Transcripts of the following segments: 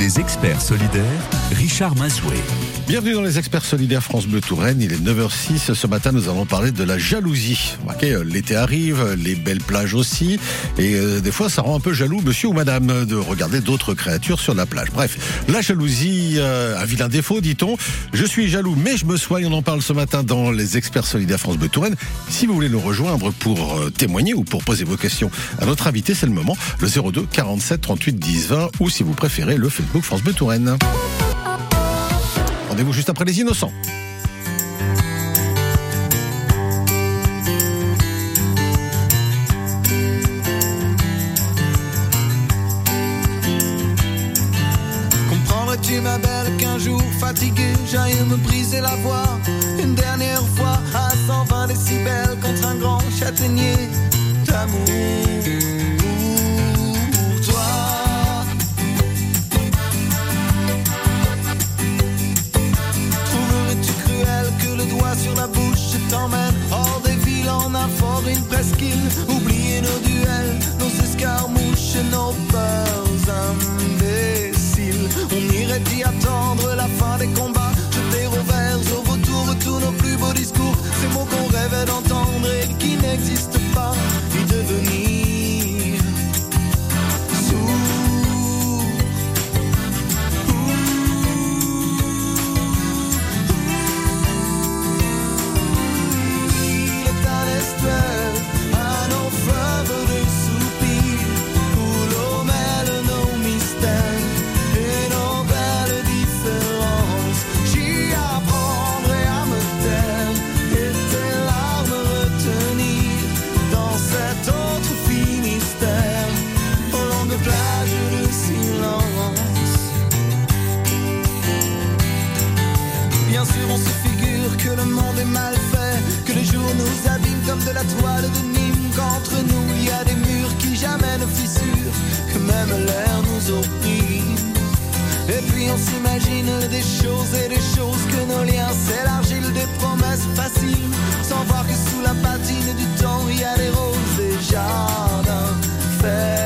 Les experts solidaires, Richard Mazoué. Bienvenue dans les experts solidaires France Bleu Touraine. Il est 9h06. Ce matin, nous allons parler de la jalousie. Euh, l'été arrive, les belles plages aussi. Et euh, des fois, ça rend un peu jaloux monsieur ou madame de regarder d'autres créatures sur la plage. Bref, la jalousie, euh, un vilain défaut, dit-on. Je suis jaloux, mais je me soigne. On en parle ce matin dans les experts solidaires France Bleu Touraine. Si vous voulez nous rejoindre pour euh, témoigner ou pour poser vos questions à notre invité, c'est le moment. Le 02 47 38 10 20 ou si vous préférez, le Facebook France Bleu Touraine. Rendez-vous juste après les innocents. Comprendrais-tu ma belle qu'un jour fatigué j'aille me briser la voix? Une dernière fois à 120 décibels contre un grand châtaignier d'amour t'emmène hors des villes en un fort, une presqu'île. Oublier nos duels, nos escarmouches, nos peurs imbéciles. On irait y attendre la fin des combats. Jeter au verre, au vautour tous nos plus beaux discours. Ces mots qu'on rêvait d'entendre et qui n'existent pas. Y devenir Et puis on s'imagine des choses et des choses que nos liens s'élargissent, des promesses faciles, sans voir que sous la patine du temps il y a des roses, des jardins fertiles.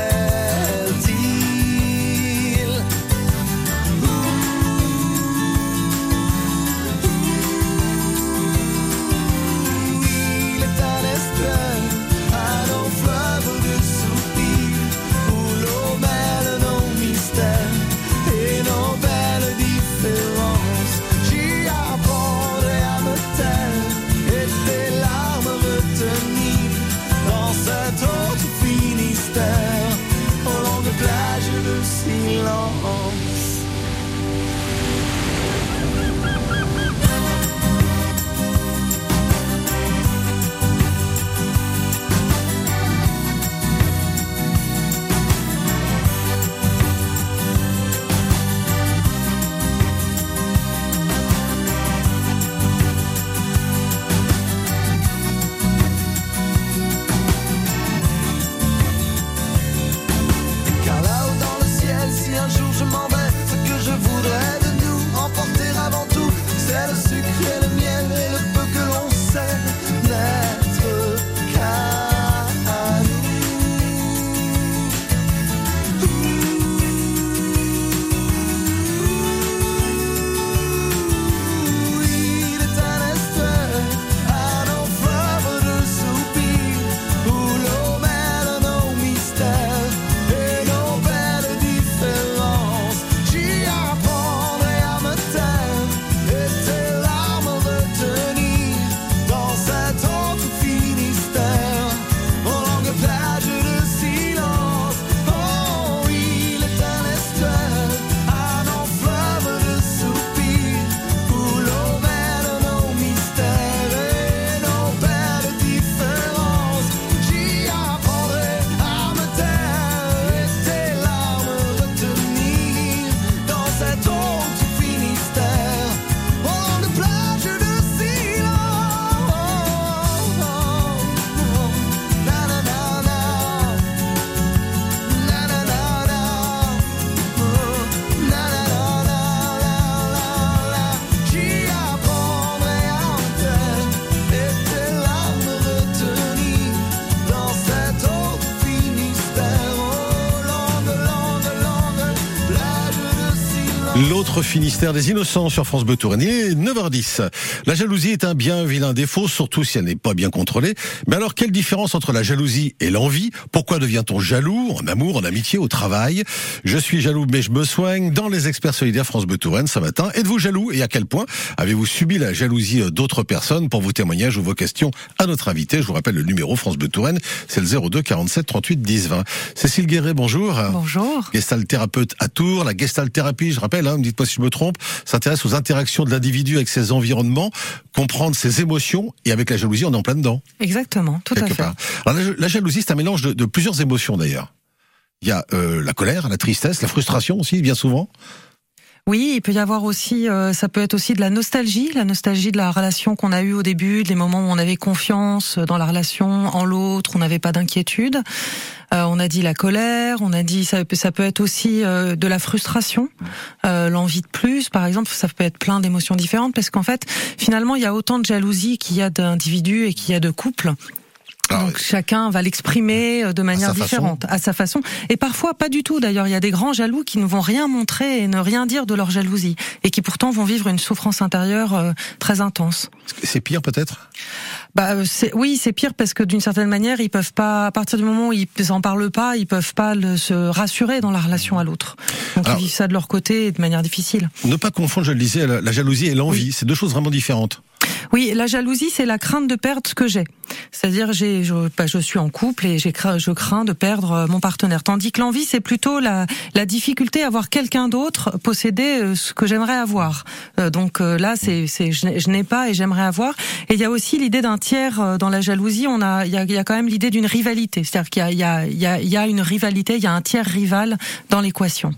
Finistère des Innocents sur France Bleu Touraine. Il est 9h10. La jalousie est un bien vilain défaut, surtout si elle n'est pas bien contrôlée. Mais alors, quelle différence entre la jalousie et l'envie? Pourquoi devient-on jaloux? En amour, en amitié, au travail? Je suis jaloux, mais je me soigne. Dans les experts solidaires France Bleu Touraine ce matin, êtes-vous jaloux et à quel point avez-vous subi la jalousie d'autres personnes Pour vos témoignages ou vos questions à notre invité, je vous rappelle le numéro France Bleu Touraine, c'est le 02 47 38 10 20. Cécile Guéret, bonjour. Bonjour. Gestalt thérapeute à Tours. La Gestalt thérapie, je rappelle, hein, dites-moi si je me trompe, s'intéresse aux interactions de l'individu avec ses environnements, comprendre ses émotions, et avec la jalousie, on est en plein dedans. Exactement, tout à fait. part. Alors, la, la jalousie, c'est un mélange de, de plusieurs émotions d'ailleurs. Il y a euh, la colère, la tristesse, la frustration aussi, bien souvent. Oui, il peut y avoir aussi, euh, ça peut être aussi de la nostalgie, la nostalgie de la relation qu'on a eue au début, des moments où on avait confiance dans la relation en l'autre, on n'avait pas d'inquiétude. Euh, on a dit la colère, on a dit ça ça peut être aussi euh, de la frustration, euh, l'envie de plus, par exemple, ça peut être plein d'émotions différentes parce qu'en fait, finalement, il y a autant de jalousie qu'il y a d'individus et qu'il y a de couples. Alors, Donc chacun va l'exprimer euh, de manière façon. différente, à sa façon, et parfois pas du tout. D'ailleurs, il y a des grands jaloux qui ne vont rien montrer et ne rien dire de leur jalousie, et qui pourtant vont vivre une souffrance intérieure euh, très intense. c'est pire peut-être? Bah, euh, oui, c'est pire parce que d'une certaine manière, ils peuvent pas, à partir du moment où ils en parlent pas, ils peuvent pas le- se rassurer dans la relation à l'autre. Donc Alors- ils vivent ça de leur côté et de manière difficile. Ne pas confondre, je le disais, la, la jalousie et l'envie. C'est deux choses vraiment différentes. Oui, la jalousie, c'est la crainte de perdre ce que j'ai. C'est-à-dire, j'ai, je, bah, je suis en couple et j'ai, je crains de perdre euh, mon partenaire. Tandis que l'envie, c'est plutôt la, la difficulté à voir quelqu'un d'autre posséder euh, ce que j'aimerais avoir. Euh, donc euh, là, c'est, c'est, je n'ai- pas et j'aimerais avoir. Et il y a aussi l'idée d'un tiers euh, dans la jalousie. On a, il y a, y a quand même l'idée d'une rivalité. C'est-à-dire qu'il y a, y a, y y a une rivalité, il y a un tiers rival dans l'équation.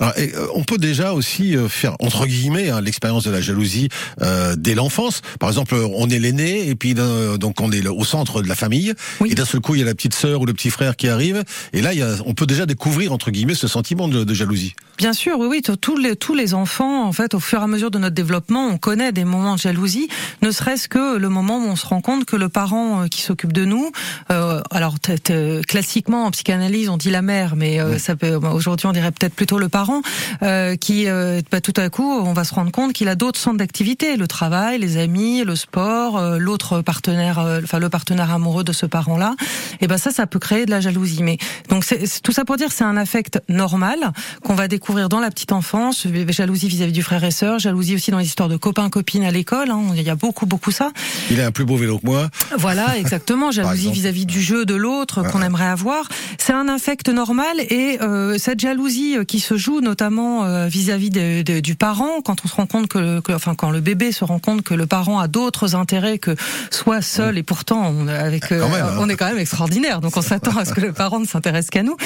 Alors, et, on peut déjà aussi faire entre guillemets hein, l'expérience de la jalousie euh, dès l'enfance. Par exemple, on est l'aîné et puis donc on est au centre de la famille Oui. et d'un seul coup il y a la petite sœur ou le petit frère qui arrive et là il y a, on peut déjà découvrir entre guillemets ce sentiment de, de jalousie. Bien sûr, oui, oui. Tous les, tous les enfants, en fait, au fur et à mesure de notre développement, on connaît des moments de jalousie, ne serait-ce que le moment où on se rend compte que le parent euh, qui s'occupe de nous, euh, alors t- t- classiquement en psychanalyse, on dit la mère, mais euh, ça peut aujourd'hui on dirait peut-être plutôt le parent, euh, qui bah, tout à coup on va se rendre compte qu'il a d'autres centres d'activité, le travail, les amis, le sport, euh, l'autre partenaire, euh, enfin le partenaire amoureux de ce parent-là. Et ben ça, ça peut créer de la jalousie. Mais donc c'est tout ça pour dire, c'est un affect normal qu'on va découvrir dans la petite enfance, jalousie vis-à-vis du frère et sœur, jalousie aussi dans les histoires de copains copines à l'école. hein. il y a beaucoup beaucoup ça. Il a un plus beau vélo que moi. Voilà, exactement. Jalousie vis-à-vis du jeu de l'autre qu'on aimerait avoir. C'est un affect normal et euh, cette jalousie qui se joue notamment vis-à-vis du parent, quand on se rend compte que, que- enfin, quand le bébé se rend compte que le parent a d'autres intérêts que soit seul et pourtant on, avec, euh, Quand même, hein. on est quand même extraordinaire. Donc on s'attend à ce que le parent ne s'intéresse qu'à nous.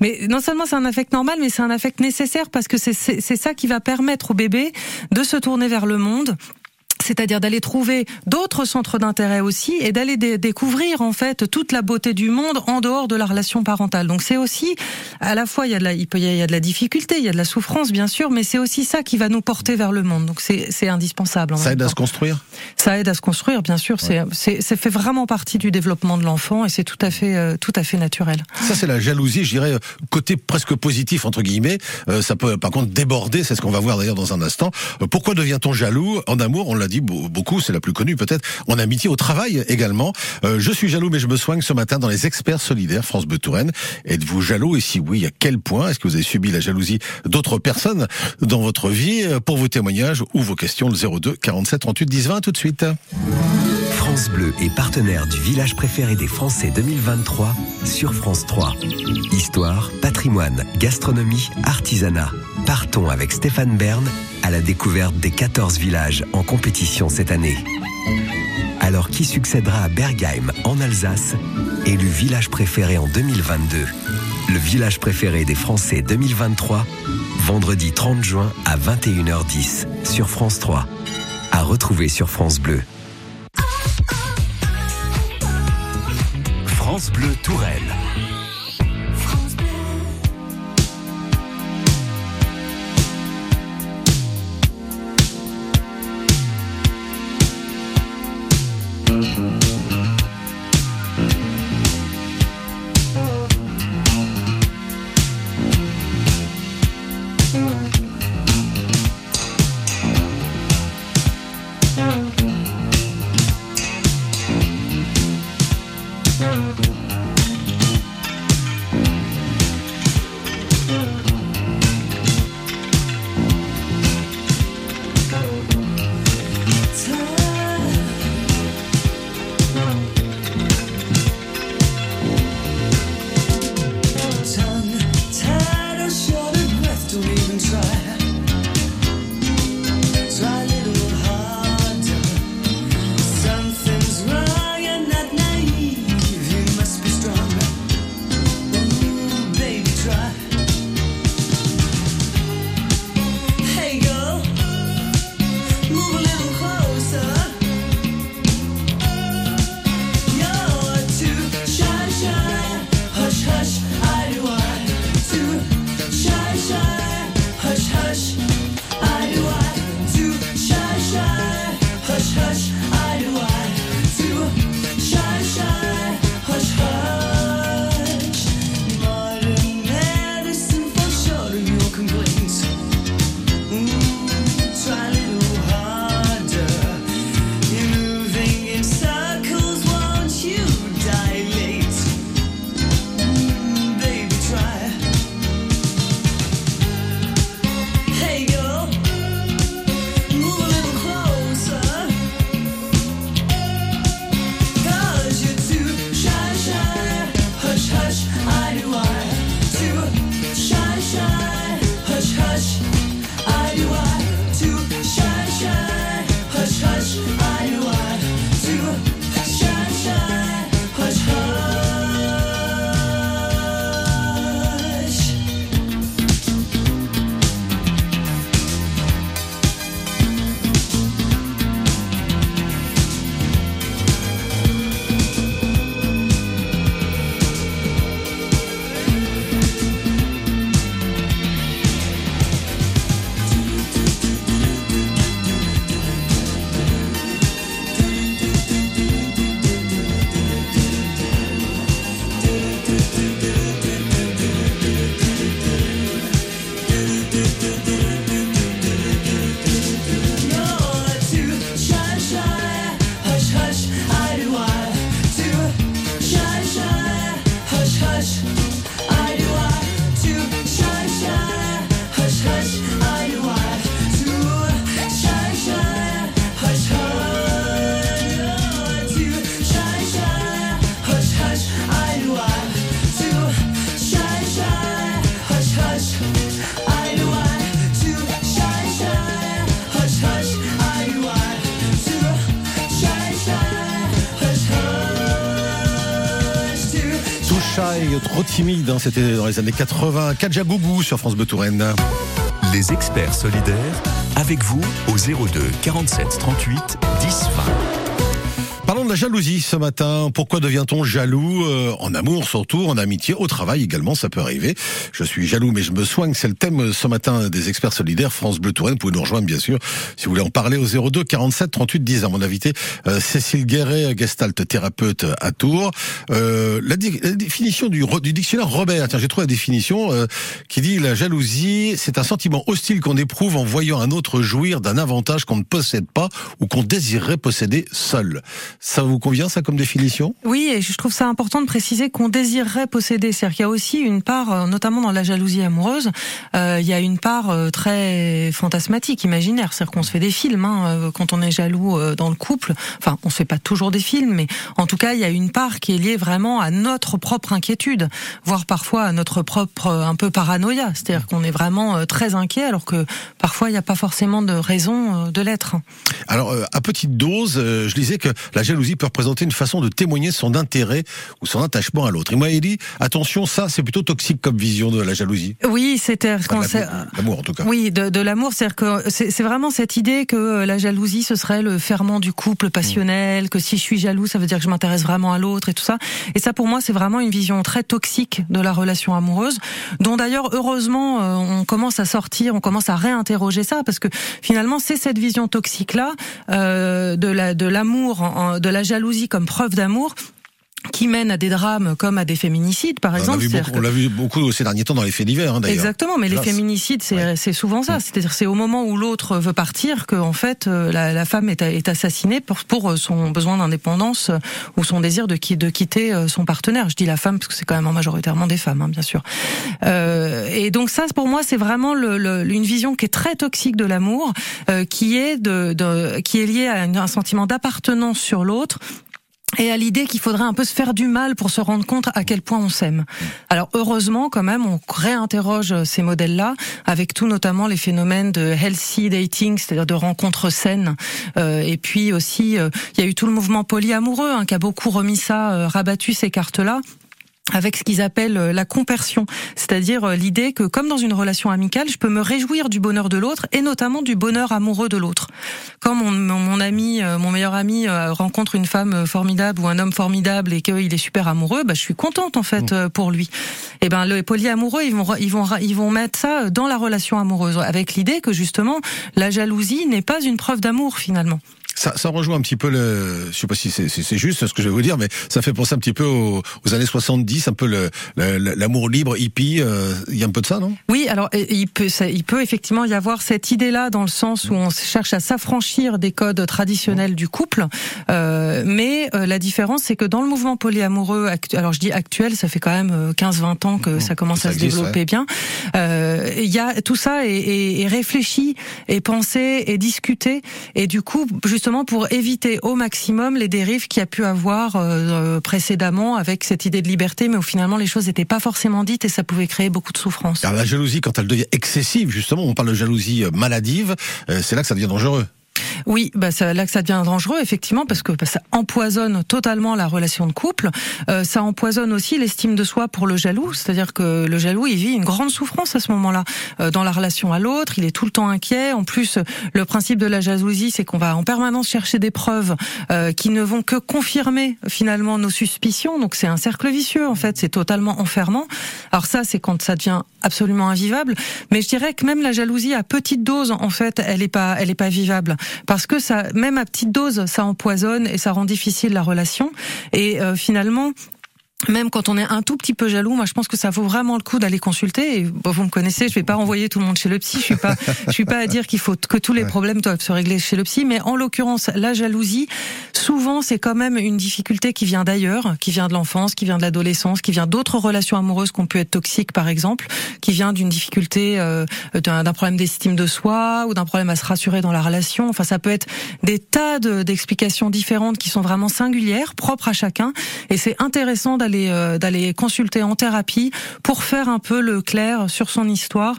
Mais non seulement c'est un affect normal, mais c'est un affect nécessaire parce que c'est ça qui va permettre au bébé de se tourner vers le monde c'est-à-dire d'aller trouver d'autres centres d'intérêt aussi et d'aller dé- découvrir en fait toute la beauté du monde en dehors de la relation parentale. Donc c'est aussi à la fois il y a de la il peut il y a de la difficulté, il y a de la souffrance bien sûr, mais c'est aussi ça qui va nous porter vers le monde. Donc c'est c'est indispensable. en Ça aide à se construire? Ça aide à se construire bien sûr. C'est c'est ça fait vraiment partie du développement de l'enfant et c'est tout à fait euh, tout à fait naturel. Ça c'est la jalousie, je dirais côté presque positif entre guillemets. Euh, ça peut par contre déborder, c'est ce qu'on va voir d'ailleurs dans un instant. Euh, pourquoi devient-on jaloux en amour? On l'a dit beau- beaucoup, c'est la plus connue peut-être. En amitié, au travail également. Euh, je suis jaloux mais je me soigne ce matin dans les experts solidaires France Bleu Touraine. Êtes-vous jaloux? Et si oui, à quel point? Est-ce que vous avez subi la jalousie d'autres personnes dans votre vie? Euh, Pour vos témoignages ou vos questions, le 02 47 38 10 20 tout de suite. France Bleu est partenaire du village préféré des Français 2023 sur France 3. Histoire, patrimoine, gastronomie, artisanat. Partons avec Stéphane Bern à la découverte des 14 villages en compétition cette année. Alors qui succédera à Bergheim en Alsace, élu village préféré en 2022 Le village préféré des Français 2023, vendredi 30 juin à 21h10 sur France 3. À retrouver sur France Bleu. France Bleu Tourelle. Mmh. Hein, C'était dans les années 80. Kadjagougou sur France Bleu Touraine. Les experts solidaires, avec vous au 02 47 38 10 20. De la jalousie ce matin. Pourquoi devient-on jaloux euh, En amour surtout, en amitié, au travail également, ça peut arriver. Je suis jaloux mais je me soigne, c'est le thème ce matin des experts solidaires France Bleu Touraine. Vous pouvez nous rejoindre bien sûr si vous voulez en parler au 02 47 38 10 à mon invité euh, Cécile Guéret, gestalt thérapeute à Tours. Euh, la, définition du, du dictionnaire Robert, tiens j'ai trouvé la définition euh, qui dit la jalousie c'est un sentiment hostile qu'on éprouve en voyant un autre jouir d'un avantage qu'on ne possède pas ou qu'on désirerait posséder seul. Vous convient ça comme définition? Oui, et je trouve ça important de préciser qu'on désirerait posséder. C'est-à-dire qu'il y a aussi une part, euh, notamment dans la jalousie amoureuse, euh, il y a une part euh, très fantasmatique, imaginaire. C'est-à-dire qu'on se fait des films hein, quand on est jaloux euh, dans le couple. Enfin, on se fait pas toujours des films, mais en tout cas, il y a une part qui est liée vraiment à notre propre inquiétude, voire parfois à notre propre un peu paranoïa. C'est-à-dire qu'on est vraiment très inquiet, alors que parfois il n'y a pas forcément de raison de l'être. Alors, à petite dose, je disais que la jalousie peut représenter une façon de témoigner son intérêt ou son attachement à l'autre. Et moi, il dit, attention, ça, c'est plutôt toxique comme vision de la jalousie. Oui, c'était Enfin, c'est- l'amour, en tout cas. Oui, de, de l'amour, c'est-à-dire que c'est c'est vraiment cette idée que euh, la jalousie, ce serait le ferment du couple passionnel, que si je suis jaloux, ça veut dire que je m'intéresse vraiment à l'autre et tout ça. Et ça, pour moi, c'est vraiment une vision très toxique de la relation amoureuse, dont d'ailleurs, heureusement, euh, on commence à sortir, on commence à réinterroger ça, parce que finalement, c'est cette vision toxique-là euh, de la de l'amour, de la jalousie comme preuve d'amour qui mène à des drames comme à des féminicides, par On exemple. vu C'est-à-dire beaucoup, on l'a vu beaucoup ces derniers temps dans les faits divers, hein, d'ailleurs. Exactement, mais les féminicides, c'est Ouais. souvent ça. C'est-à-dire, c'est au moment où l'autre veut partir que, en fait, euh, la, la femme est, est assassinée pour, pour euh, son besoin d'indépendance euh, ou son désir de, qui- de quitter son partenaire. Je dis la femme parce que c'est quand même majoritairement des femmes, hein, bien sûr. Euh, et donc ça, pour moi, c'est vraiment le, le- une vision qui est très toxique de l'amour, euh, qui est de, de- qui est liée à un sentiment d'appartenance sur l'autre et à l'idée qu'il faudrait un peu se faire du mal pour se rendre compte à quel point on s'aime. Alors heureusement quand même on réinterroge ces modèles-là avec tout notamment les phénomènes de healthy dating, c'est-à-dire de rencontres saines Euh, et puis aussi euh, il y a eu tout le mouvement polyamoureux hein, qui a beaucoup remis ça euh, rabattu ces cartes-là avec ce qu'ils appellent euh, la compersion, c'est-à-dire euh, l'idée que comme dans une relation amicale, je peux me réjouir du bonheur de l'autre et notamment du bonheur amoureux de l'autre. Quand mon, mon, mon ami, euh, mon meilleur ami rencontre une femme formidable ou un homme formidable et qu'il est super amoureux, bah, je suis contente en fait euh, pour lui. Et ben le polyamoureux, ils vont ils vont ils vont mettre ça dans la relation amoureuse avec l'idée que justement la jalousie n'est pas une preuve d'amour finalement. Ça, ça rejoint un petit peu le, je sais pas si c'est juste ce que je vais vous dire, mais ça fait penser un petit peu aux, aux années 70, un peu l'amour libre, hippie, euh, il y a un peu de ça, non? Oui, alors il peut, ça- il peut effectivement y avoir cette idée-là dans le sens où on cherche à s'affranchir des codes traditionnels du couple, euh, mais euh, la différence c'est que dans le mouvement polyamoureux, alors je dis actuel, ça fait quand même euh, 15-20 ans que ça commence ça à se développer bien. Euh, Il y a tout ça est, est- est réfléchi, est pensé, est discuté, et du coup justement pour éviter au maximum les dérives qu'il y a pu avoir euh, précédemment avec cette idée de liberté, mais où finalement les choses n'étaient pas forcément dites et ça pouvait créer beaucoup de souffrance. La jalousie, quand elle devient excessive, justement, on parle de jalousie euh, maladive, euh, c'est là que ça devient dangereux. Oui, bah c'est là que ça devient dangereux effectivement parce que bah, ça empoisonne totalement la relation de couple. Euh, ça empoisonne aussi l'estime de soi pour le jaloux, c'est-à-dire que le jaloux il vit une grande souffrance à ce moment-là euh, dans la relation à l'autre. Il est tout le temps inquiet. En plus, le principe de la jalousie, c'est qu'on va en permanence chercher des preuves euh, qui ne vont que confirmer finalement nos suspicions. Donc c'est un cercle vicieux en fait. C'est totalement enfermant. Alors ça, c'est quand ça devient absolument invivable. Mais je dirais que même la jalousie à petite dose, en fait, elle est pas, elle est pas vivable que ça, même à petite dose, ça empoisonne et ça rend difficile la relation. Et euh, finalement. Même quand on est un tout petit peu jaloux, moi je pense que ça vaut vraiment le coup d'aller consulter. Et, bon, vous me connaissez, je vais pas renvoyer tout le monde chez le psy. Je suis pas, je suis pas à dire qu'il faut que tous les problèmes doivent se régler chez le psy. Mais en l'occurrence, la jalousie, souvent c'est quand même une difficulté qui vient d'ailleurs, qui vient de l'enfance, qui vient de l'adolescence, qui vient d'autres relations amoureuses qu'on peut être toxiques par exemple, qui vient d'une difficulté, euh, d'un problème d'estime de soi ou d'un problème à se rassurer dans la relation. Enfin, ça peut être des tas de- d'explications différentes qui sont vraiment singulières, propres à chacun. Et c'est intéressant d'aller euh, d'aller consulter en thérapie pour faire un peu le clair sur son histoire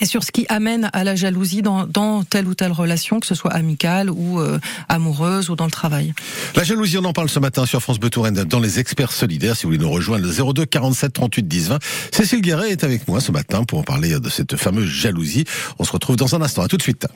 et sur ce qui amène à la jalousie dans, telle ou telle relation, que ce soit amicale ou euh, amoureuse ou dans le travail. La jalousie, on en parle ce matin sur France Bleu dans les experts solidaires. Si vous voulez nous rejoindre, le 02 47 38 10 20. Cécile Guéret est avec moi ce matin pour en parler de cette fameuse jalousie. On se retrouve dans un instant. À tout de suite.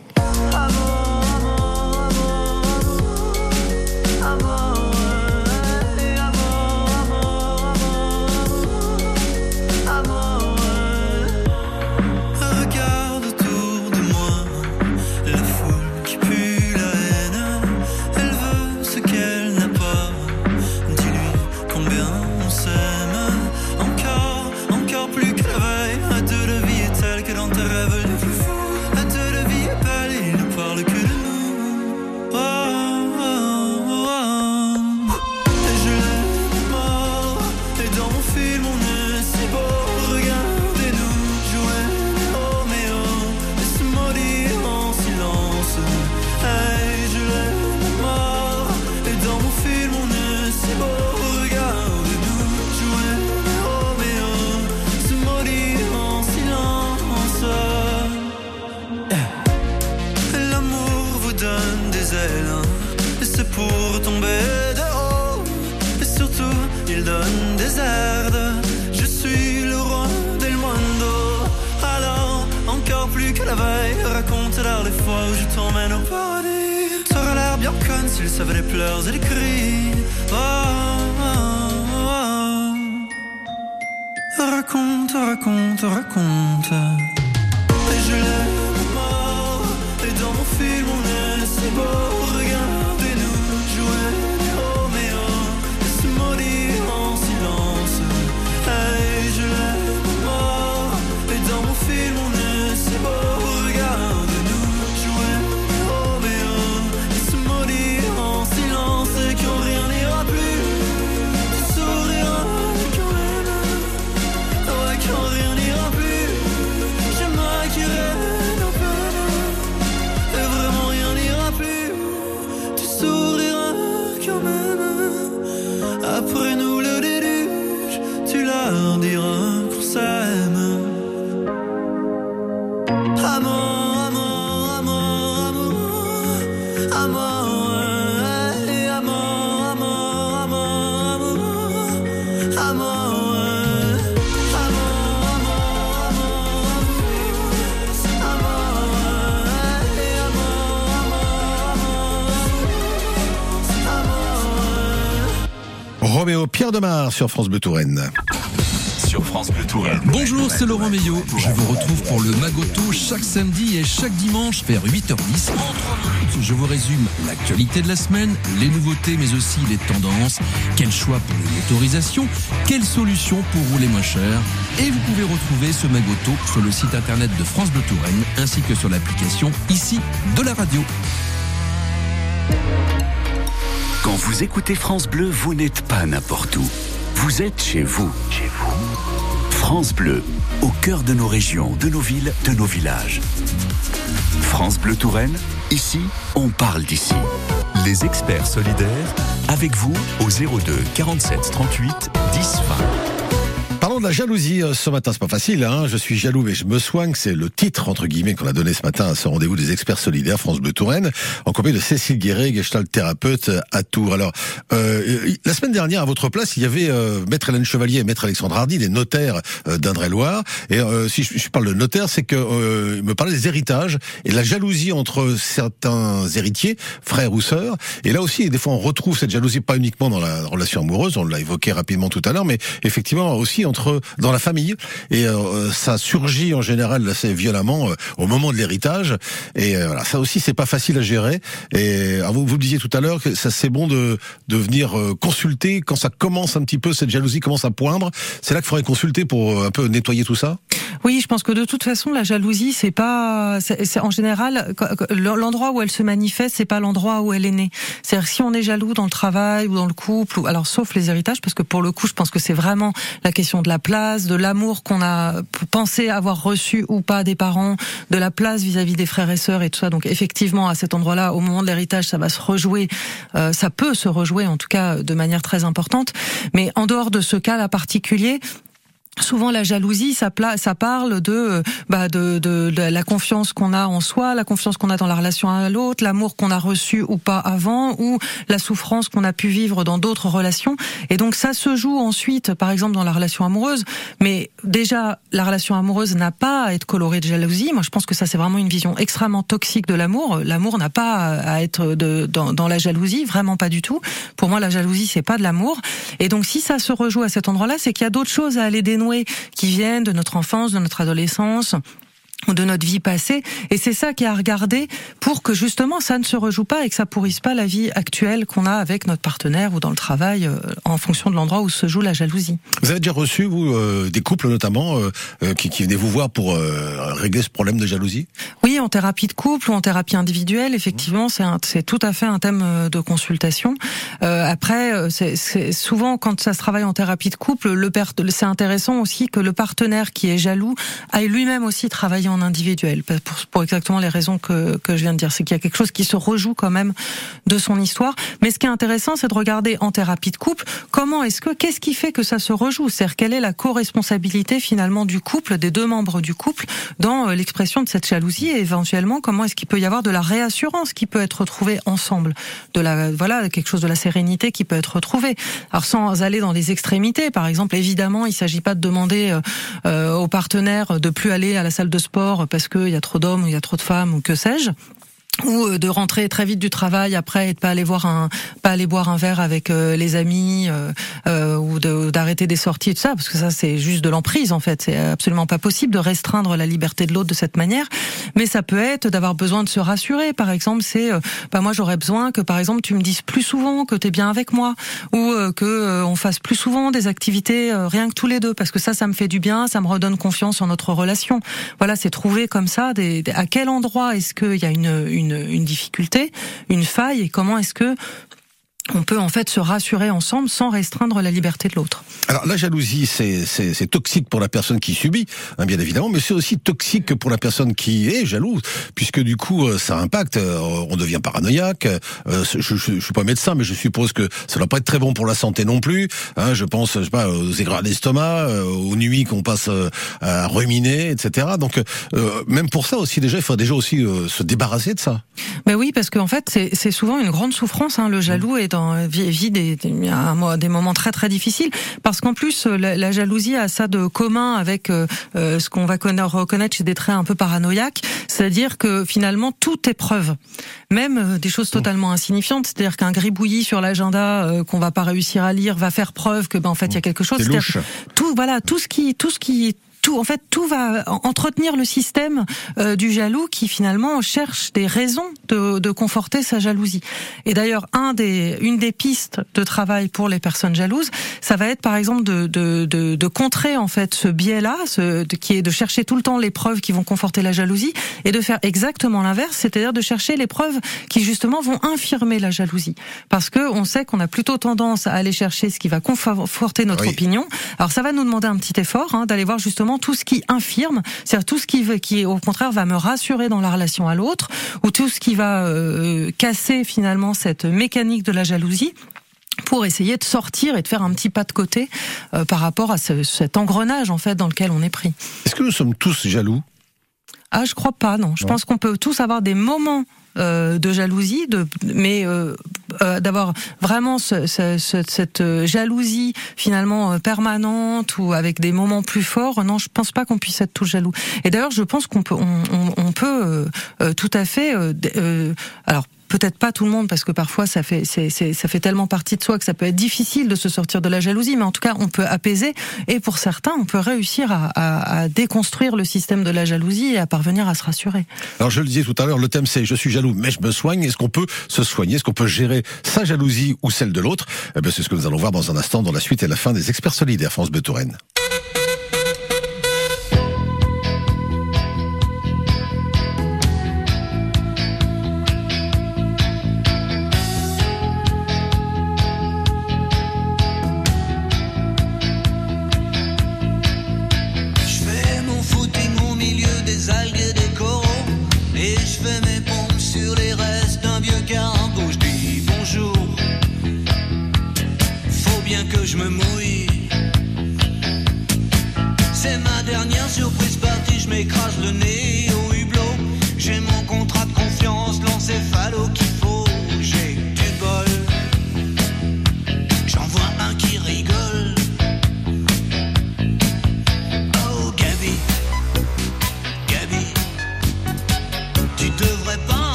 Sur France Bleu Touraine. Sur France Bleu Touraine. Bonjour, c'est Laurent Meillot. Je vous retrouve pour le Magoto chaque samedi et chaque dimanche vers 8h10. En 3 minutes, je vous résume l'actualité de la semaine, les nouveautés mais aussi les tendances. Quel choix pour les motorisations Quelle solution pour rouler moins cher? Et vous pouvez retrouver ce Magoto sur le site internet de France Bleu Touraine ainsi que sur l'application ici de la radio. Quand vous écoutez France Bleu, vous n'êtes pas n'importe où. Vous êtes chez vous. Chez vous. France Bleu, au cœur de nos régions, de nos villes, de nos villages. France Bleu Touraine, ici, on parle d'ici. Les experts solidaires, avec vous au 02 47 38 10 20. Parlons de la jalousie euh, ce matin, c'est pas facile. Hein je suis jaloux mais je me soigne, c'est le titre entre guillemets qu'on a donné ce matin à ce rendez-vous des experts solidaires France Bleu Touraine, en compagnie de Cécile Guéret, gestalt thérapeute à Tours. Alors, euh, la semaine dernière à votre place, il y avait euh, Maître Hélène Chevalier et Maître Alexandre Hardy, des notaires euh, d'Indre-et-Loire. Et euh, si je, je, parle de notaires, c'est que il me parlait des héritages et la jalousie entre certains héritiers, frères ou sœurs. Et là aussi, des fois, on retrouve cette jalousie pas uniquement dans la relation amoureuse, on l'a évoqué rapidement tout à l'heure, mais effectivement aussi entre dans la famille. Et euh, ça surgit en général assez violemment euh, au moment de l'héritage. Et euh, voilà ça aussi c'est pas facile à gérer. Et alors, vous vous disiez tout à l'heure que c'est bon de de venir consulter. Quand ça commence un petit peu cette jalousie commence à poindre c'est là qu'il faudrait consulter pour un peu nettoyer tout ça? Oui, je pense que de toute façon, la jalousie, c'est pas, en général l'endroit où elle se manifeste, c'est pas l'endroit où elle est née. C'est-à-dire si on est jaloux dans le travail ou dans le couple, ou alors sauf les héritages, parce que pour le coup, je pense que c'est vraiment la question de la place, de l'amour qu'on a pensé avoir reçu ou pas des parents, de la place vis-à-vis des frères et sœurs et tout ça. Donc effectivement, à cet endroit-là, au moment de l'héritage, ça va se rejouer, euh, ça peut se rejouer en tout cas de manière très importante. Mais en dehors de ce cas-là particulier, Souvent, la jalousie, ça, ça parle de, euh, bah, de, de, de la confiance qu'on a en soi, la confiance qu'on a dans la relation à l'autre, l'amour qu'on a reçu ou pas avant, ou la souffrance qu'on a pu vivre dans d'autres relations. Et donc, ça se joue ensuite, par exemple, dans la relation amoureuse. Mais déjà, la relation amoureuse n'a pas à être colorée de jalousie. Moi, je pense que ça, c'est vraiment une vision extrêmement toxique de l'amour. L'amour n'a pas à être de, dans, dans la jalousie, vraiment pas du tout. Pour moi, la jalousie, c'est pas de l'amour. Et donc, si ça se rejoue à cet endroit-là, c'est qu'il y a d'autres choses à aller qui viennent de notre enfance, de notre adolescence de notre vie passée et c'est ça qui est à regarder pour que justement ça ne se rejoue pas et que ça pourrisse pas la vie actuelle qu'on a avec notre partenaire ou dans le travail euh, en fonction de l'endroit où se joue la jalousie. Vous avez déjà reçu, vous, euh, des couples notamment, euh, euh, qui, qui venaient vous voir pour euh, régler ce problème de jalousie? Oui, en thérapie de couple ou en thérapie individuelle, effectivement, c'est tout à fait un thème de consultation. Euh, après, c'est souvent quand ça se travaille en thérapie de couple, le père- c'est intéressant aussi que le partenaire qui est jaloux aille lui-même aussi travailler en individuel, pour, pour exactement les raisons que, que je viens de dire. C'est qu'il y a quelque chose qui se rejoue quand même de son histoire. Mais ce qui est intéressant, c'est de regarder en thérapie de couple comment est-ce que, qu'est-ce qui fait que ça se rejoue? C'est-à-dire quelle est la co-responsabilité finalement du couple, des deux membres du couple, dans euh, l'expression de cette jalousie? Et éventuellement comment est-ce qu'il peut y avoir de la réassurance qui peut être retrouvée ensemble, de la voilà quelque chose de la sérénité qui peut être retrouvée. Alors sans aller dans les extrémités, par exemple, évidemment, il s'agit pas de demander euh, euh, au partenaire de plus aller à la salle de sport parce qu'il y a trop d'hommes ou il y a trop de femmes ou que sais-je ou euh, de rentrer très vite du travail après et de pas aller voir un pas aller boire un verre avec euh, les amis euh, euh, ou d'arrêter des sorties et tout ça parce que ça c'est juste de l'emprise en fait. C'est absolument pas possible de restreindre la liberté de l'autre de cette manière. Mais ça peut être d'avoir besoin de se rassurer. Par exemple c'est bah moi j'aurais besoin que par exemple tu me dises plus souvent que tu es bien avec moi ou euh, que on fasse plus souvent des activités rien que tous les deux parce que ça ça me fait du bien ça me redonne confiance en notre relation. Voilà c'est trouver comme ça des, des- à quel endroit est-ce qu'il y a une, une une difficulté une faille et comment est-ce que on peut en fait se rassurer ensemble sans restreindre la liberté de l'autre. Alors la jalousie, c'est toxique pour la personne qui subit, hein, bien évidemment, mais c'est aussi toxique pour la personne qui est jalouse, puisque du coup euh, ça impacte, euh, on devient paranoïaque. euh, je, je, je suis pas médecin, mais je suppose que ça doit pas être très bon pour la santé non plus. Hein, je pense, je sais pas, aux aigreurs d'estomac, aux nuits qu'on passe à ruminer, etc. Donc euh, même pour ça aussi déjà, il faut déjà aussi euh, se débarrasser de ça. Mais oui, parce qu'en fait, c'est c'est souvent une grande souffrance. Hein. Le jaloux est dans vit, vit des, un des moments très très difficiles, parce qu'en plus, euh, la, la jalousie a ça de commun avec euh, euh, ce qu'on va conna- reconnaître chez des traits un peu paranoïaques, c'est-à-dire que finalement tout est preuve, même des choses totalement insignifiantes, c'est-à-dire qu'un gribouillis sur l'agenda euh, qu'on va pas réussir à lire va faire preuve que ben en fait il y a quelque chose. Tout voilà tout ce qui tout ce qui tout, en fait, tout va en- entretenir le système euh, du jaloux qui finalement cherche des raisons de, de conforter sa jalousie. Et d'ailleurs, un des, une des pistes de travail pour les personnes jalouses, ça va être par exemple de, de, de, de contrer en fait ce biais-là, ce, de- qui est de chercher tout le temps les preuves qui vont conforter la jalousie, et de faire exactement l'inverse, c'est-à-dire de chercher les preuves qui justement vont infirmer la jalousie, parce que on sait qu'on a plutôt tendance à aller chercher ce qui va conforter notre Oui. opinion. Alors ça va nous demander un petit effort hein, d'aller voir justement tout ce qui infirme, c'est-à-dire tout ce qui, qui au contraire va me rassurer dans la relation à l'autre, ou tout ce qui va euh, casser finalement cette mécanique de la jalousie pour essayer de sortir et de faire un petit pas de côté euh, par rapport à ce- cet engrenage en fait dans lequel on est pris. Est-ce que nous sommes tous jaloux? Ah, je crois pas, non. Je pense qu'on peut tous avoir des moments euh, de jalousie, de, mais euh, euh, d'avoir vraiment ce- ce- ce- cette euh, jalousie finalement euh, permanente ou avec des moments plus forts. Non, je pense pas qu'on puisse être tous jaloux. Et d'ailleurs, je pense qu'on peut, on, peut tout à fait. alors peut-être pas tout le monde parce que parfois ça fait ça fait tellement partie de soi que ça peut être difficile de se sortir de la jalousie mais en tout cas on peut apaiser et pour certains on peut réussir à, déconstruire le système de la jalousie et à parvenir à se rassurer. Alors je le disais tout à l'heure, le thème c'est je suis jaloux mais je me soigne. Est-ce qu'on peut se soigner? Est-ce qu'on peut gérer sa jalousie ou celle de l'autre? Eh C'est ce que nous allons voir dans un instant dans la suite et la fin des experts solidaires France Bleu Touraine. Surprise partie, je m'écrase le nez au hublot. J'ai mon contrat de confiance, l'encéphalo qui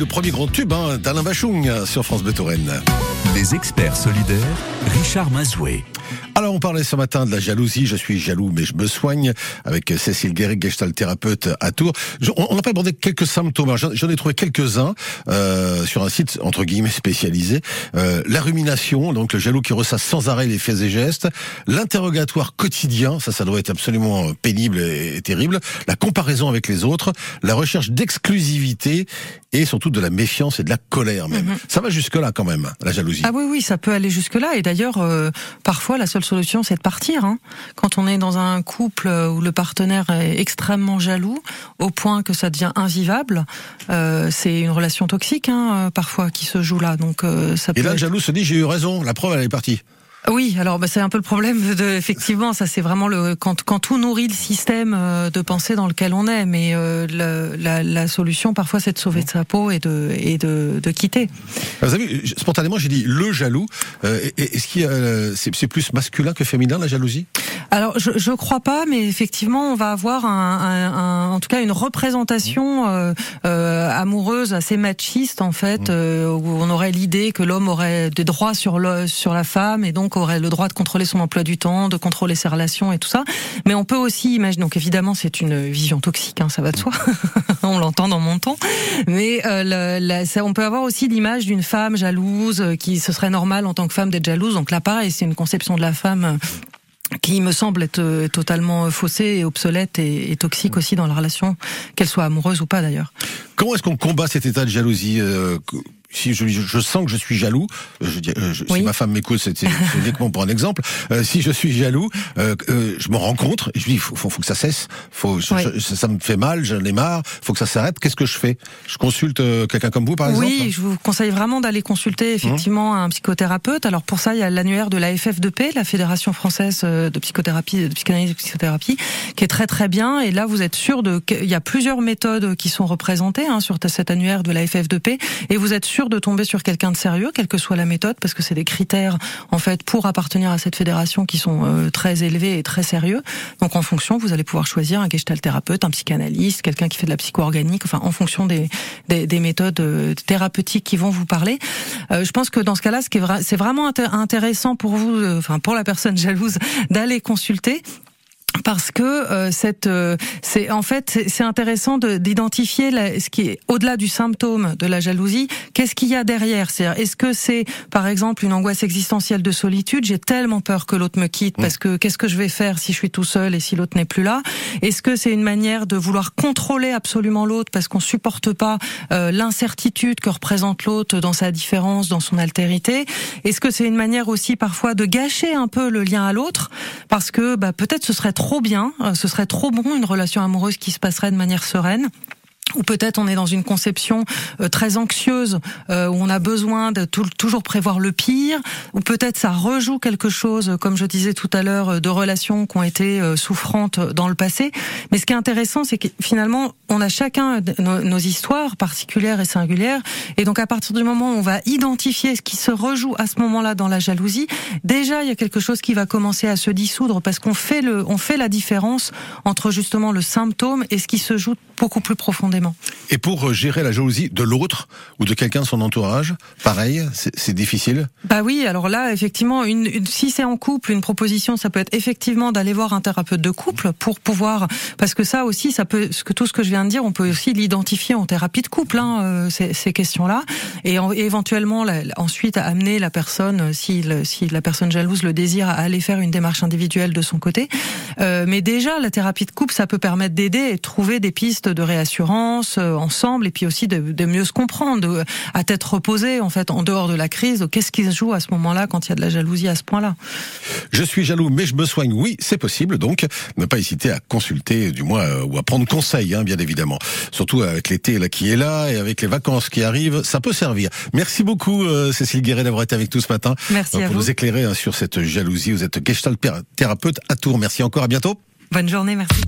le premier grand tube hein, d'Alain Bachung sur France Bleu Touraine. Les experts solidaires, Richard Mazoué. On parlait ce matin de la jalousie. Je suis jaloux, mais je me soigne avec Cécile Guéric, gestalt thérapeute à Tours. Je- on n'a pas abordé quelques symptômes. J'en ai trouvé quelques-uns euh, sur un site entre guillemets spécialisé. Euh, la rumination, donc le jaloux qui ressasse sans arrêt les faits et gestes. L'interrogatoire quotidien, ça, ça doit être absolument pénible et, et terrible. La comparaison avec les autres, la recherche d'exclusivité et surtout de la méfiance et de la colère même. Ça va jusque là quand même, la jalousie. Ah oui, oui, ça peut aller jusque-là. Et d'ailleurs, euh, parfois, la seule solution, c'est de partir. hein. Quand on est dans un couple où le partenaire est extrêmement jaloux, au point que ça devient invivable, euh, c'est une relation toxique, hein, euh, parfois, qui se joue là. Donc, euh, ça peut Et là, le être- jaloux se dit j'ai eu raison. La preuve, elle est partie. Oui, alors bah, c'est un peu le problème de effectivement ça c'est vraiment le quand quand tout nourrit le système euh, de pensée dans lequel on est mais euh, le- la, la solution parfois c'est de sauver de sa peau et de et de, de quitter. Vous avez vu, spontanément, j'ai dit le jaloux. Euh, Est-ce qu'il euh, c'est plus masculin que féminin la jalousie? Alors je je crois pas mais effectivement on va avoir un, un- un- en tout cas une représentation euh, euh, amoureuse assez machiste en fait euh, où on aurait l'idée que l'homme aurait des droits sur le sur la femme et donc aurait le droit de contrôler son emploi du temps, de contrôler ses relations et tout ça. Mais on peut aussi imaginer, donc évidemment c'est une vision toxique, hein, ça va de soi, on l'entend dans mon ton, mais euh, on peut avoir aussi l'image d'une femme jalouse euh, qui ce serait normal en tant que femme d'être jalouse. Donc là pareil, c'est une conception de la femme euh, qui me semble être totalement faussée et obsolète et, toxique aussi dans la relation, qu'elle soit amoureuse ou pas d'ailleurs. Comment est-ce qu'on combat cet état de jalousie si je, je sens que je suis jaloux, euh, je, euh, je- Oui. si ma femme m'écoute, c'est uniquement pour un exemple. euh, si je suis jaloux, euh, euh, je me rencontre et je dis, faut, faut, faut que ça cesse. Faut, je- Oui. je- ça, ça me fait mal, j'en ai marre. Faut que ça s'arrête. Qu'est-ce que je fais? Je consulte euh, quelqu'un comme vous, par exemple? Oui, je vous conseille vraiment d'aller consulter effectivement un psychothérapeute. Alors pour ça, il y a l'annuaire de la FF2P, la Fédération française de psychothérapie, de psychanalyse et de psychothérapie, qui est très très bien. Et là, vous êtes sûr de, qu'il y a plusieurs méthodes qui sont représentées hein, sur cet annuaire de la FF2P, et vous êtes sûr de tomber sur quelqu'un de sérieux, quelle que soit la méthode, parce que c'est des critères en fait pour appartenir à cette fédération qui sont euh, très élevés et très sérieux. Donc en fonction, vous allez pouvoir choisir un gestalt thérapeute, un psychanalyste, quelqu'un qui fait de la psycho-organique, enfin en fonction des, des, des méthodes euh, thérapeutiques qui vont vous parler. Euh, je pense que dans ce cas-là, ce qui est c'est vraiment inté- intéressant pour vous, pour la personne jalouse, d'aller consulter parce que euh, cette, euh, c'est en fait c'est- c'est intéressant de- d'identifier ce qui est au-delà du symptôme de la jalousie. Qu'est-ce qu'il y a derrière? C'est-à-dire, est-ce que c'est par exemple une angoisse existentielle de solitude? J'ai tellement peur que l'autre me quitte parce que qu'est-ce que je vais faire si je suis tout seul et si l'autre n'est plus là? Est-ce que c'est une manière de vouloir contrôler absolument l'autre parce qu'on supporte pas euh, l'incertitude que représente l'autre dans sa différence, dans son altérité? Est-ce que c'est une manière aussi parfois de gâcher un peu le lien à l'autre? Parce que bah, peut-être ce serait trop bien, euh, ce serait trop bon une relation amoureuse qui se passerait de manière sereine ou peut-être on est dans une conception euh, très anxieuse euh, où on a besoin de tout- toujours prévoir le pire, ou peut-être ça rejoue quelque chose, comme je disais tout à l'heure, de relations qui ont été euh, souffrantes dans le passé. Mais ce qui est intéressant, c'est que finalement, on a chacun nos, nos histoires particulières et singulières, et donc à partir du moment où on va identifier ce qui se rejoue à ce moment-là dans la jalousie, déjà il y a quelque chose qui va commencer à se dissoudre parce qu'on fait le, on fait la différence entre justement le symptôme et ce qui se joue beaucoup plus profondément. Et pour euh, gérer la jalousie de l'autre ou de quelqu'un de son entourage, pareil, c'est difficile. Bah oui, alors là, effectivement, une, une- si c'est en couple, une proposition, ça peut être effectivement d'aller voir un thérapeute de couple pour pouvoir, parce que ça aussi, ça peut, ce que tout ce que je viens de dire, on peut aussi l'identifier en thérapie de couple, hein, euh, ces, ces questions-là, et, en- et éventuellement la- ensuite amener la personne, euh, si, le- si la personne jalouse le désire, à aller faire une démarche individuelle de son côté. Euh, mais déjà, la thérapie de couple, ça peut permettre d'aider et de trouver des pistes de réassurance euh, ensemble, et puis aussi de, de mieux se comprendre, de, à tête reposée, en fait, en dehors de la crise. Qu'est-ce qui se joue à ce moment-là quand il y a de la jalousie à ce point-là? Je suis jaloux, mais je me soigne. Oui, c'est possible. Donc, ne pas hésiter à consulter, du moins, euh, ou à prendre conseil, hein, bien évidemment. Surtout avec l'été là qui est là et avec les vacances qui arrivent, ça peut servir. Merci beaucoup, euh, Cécile Guéret, d'avoir été avec nous ce matin Merci euh, à pour vous. nous éclairer hein, sur cette jalousie. Vous êtes gestalt thérapeute à Tours. Merci encore. À bientôt. Bonne journée, merci.